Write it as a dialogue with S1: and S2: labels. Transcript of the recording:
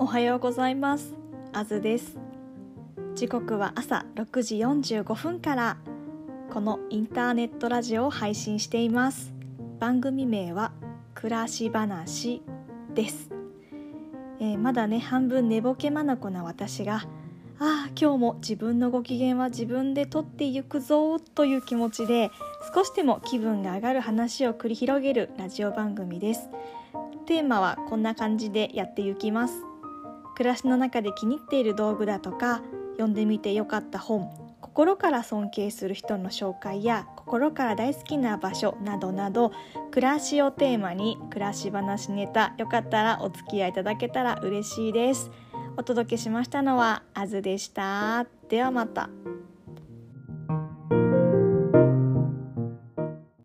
S1: おはようございます。あずです。時刻は朝6時45分からこのインターネットラジオを配信しています。番組名は暮らし話です、えー、まだね半分寝ぼけまなこな私がああ今日も自分のご機嫌は自分で取っていくぞという気持ちで少しでも気分が上がる話を繰り広げるラジオ番組です。テーマはこんな感じでやっていきます。暮らしの中で気に入っている道具だとか読んでみてよかった本心から尊敬する人の紹介や心から大好きな場所などなど暮らしをテーマに暮らし話ネタよかったらお付き合いいただけたら嬉しいですお届けしましたのはあずでしたではまた。